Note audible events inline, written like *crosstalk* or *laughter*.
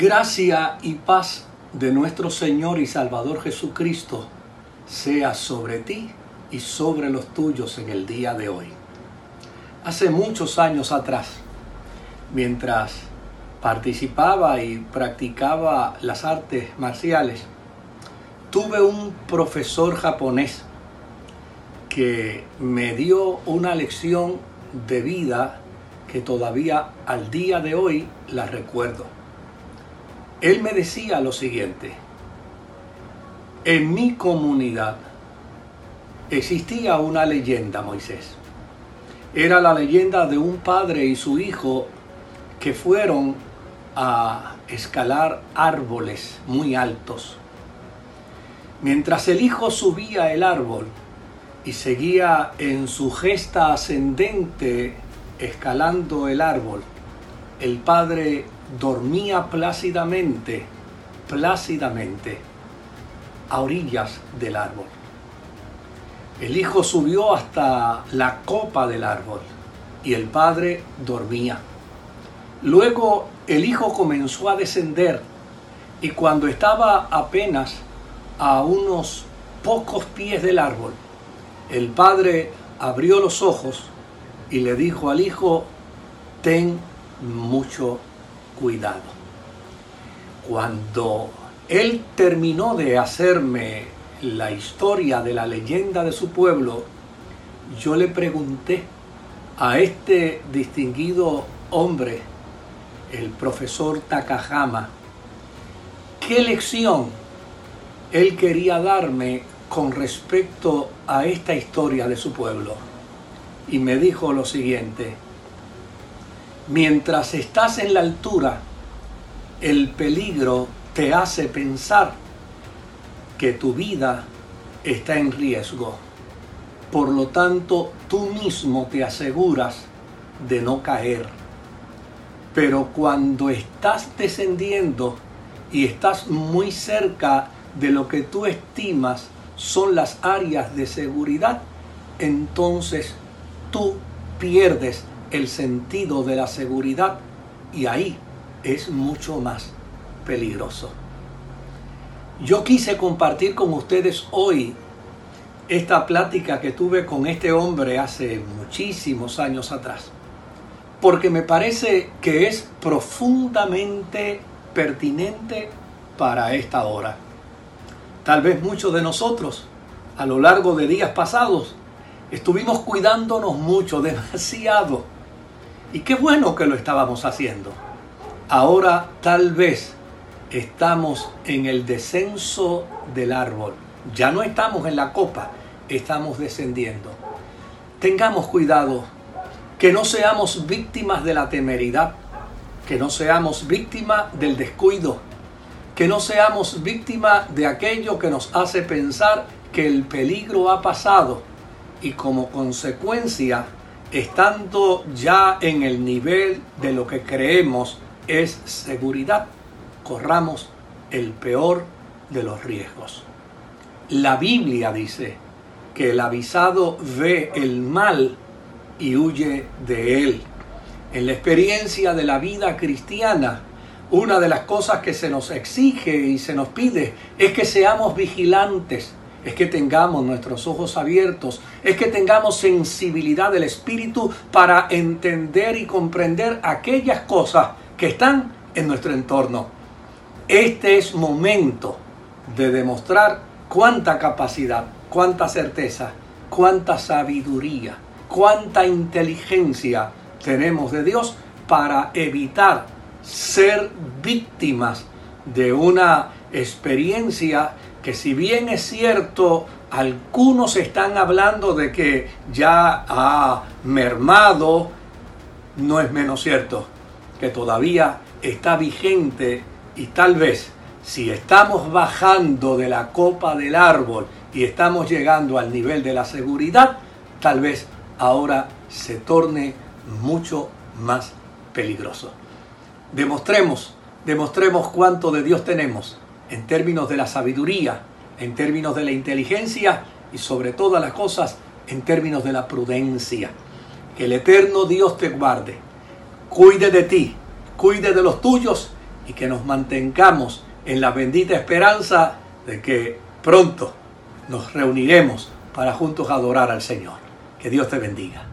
Gracia y paz de nuestro Señor y Salvador Jesucristo sea sobre ti y sobre los tuyos en el día de hoy. Hace muchos años atrás, mientras participaba y practicaba las artes marciales, tuve un profesor japonés que me dio una lección de vida que todavía al día de hoy la recuerdo él me decía lo siguiente, en mi comunidad existía una leyenda, Moisés. Era la leyenda de un padre y su hijo que fueron a escalar árboles muy altos. Mientras el hijo subía el árbol y seguía en su gesta ascendente escalando el árbol, el padre dormía plácidamente, plácidamente, a orillas del árbol. El hijo subió hasta la copa del árbol y el padre dormía. Luego el hijo comenzó a descender y cuando estaba apenas a unos pocos pies del árbol, el padre abrió los ojos y le dijo al hijo, ten mucho cuidado. Cuando él terminó de hacerme la historia de la leyenda de su pueblo, yo le pregunté a este distinguido hombre, el profesor Takahama, qué lección él quería darme con respecto a esta historia de su pueblo. Y me dijo lo siguiente, Mientras estás en la altura, el peligro te hace pensar que tu vida está en riesgo. Por lo tanto, tú mismo te aseguras de no caer. Pero cuando estás descendiendo y estás muy cerca de lo que tú estimas son las áreas de seguridad, entonces tú pierdes el sentido de la seguridad y ahí es mucho más peligroso. Yo quise compartir con ustedes hoy esta plática que tuve con este hombre hace muchísimos años atrás, porque me parece que es profundamente pertinente para esta hora. Tal vez muchos de nosotros, a lo largo de días pasados, estuvimos cuidándonos mucho, *laughs* demasiado, y qué bueno que lo estábamos haciendo. Ahora tal vez estamos en el descenso del árbol. Ya no estamos en la copa, estamos descendiendo. Tengamos cuidado, que no seamos víctimas de la temeridad, que no seamos víctimas del descuido, que no seamos víctimas de aquello que nos hace pensar que el peligro ha pasado y como consecuencia estando ya en el nivel de lo que creemos es seguridad, corramos el peor de los riesgos. La Biblia dice que el avisado ve el mal y huye de él. En la experiencia de la vida cristiana, una de las cosas que se nos exige y se nos pide es que seamos vigilantes, es que tengamos nuestros ojos abiertos, es que tengamos sensibilidad del Espíritu para entender y comprender aquellas cosas que están en nuestro entorno. Este es momento de demostrar cuánta capacidad, cuánta certeza, cuánta sabiduría, cuánta inteligencia tenemos de Dios para evitar ser víctimas de una experiencia que si bien es cierto, algunos están hablando de que ya ha mermado, no es menos cierto que todavía está vigente y tal vez si estamos bajando de la copa del árbol y estamos llegando al nivel de la seguridad, tal vez ahora se torne mucho más peligroso. Demostremos, demostremos cuánto de Dios tenemos en términos de la sabiduría, en términos de la inteligencia y sobre todas las cosas en términos de la prudencia. Que el eterno Dios te guarde, cuide de ti, cuide de los tuyos y que nos mantengamos en la bendita esperanza de que pronto nos reuniremos para juntos adorar al Señor. Que Dios te bendiga.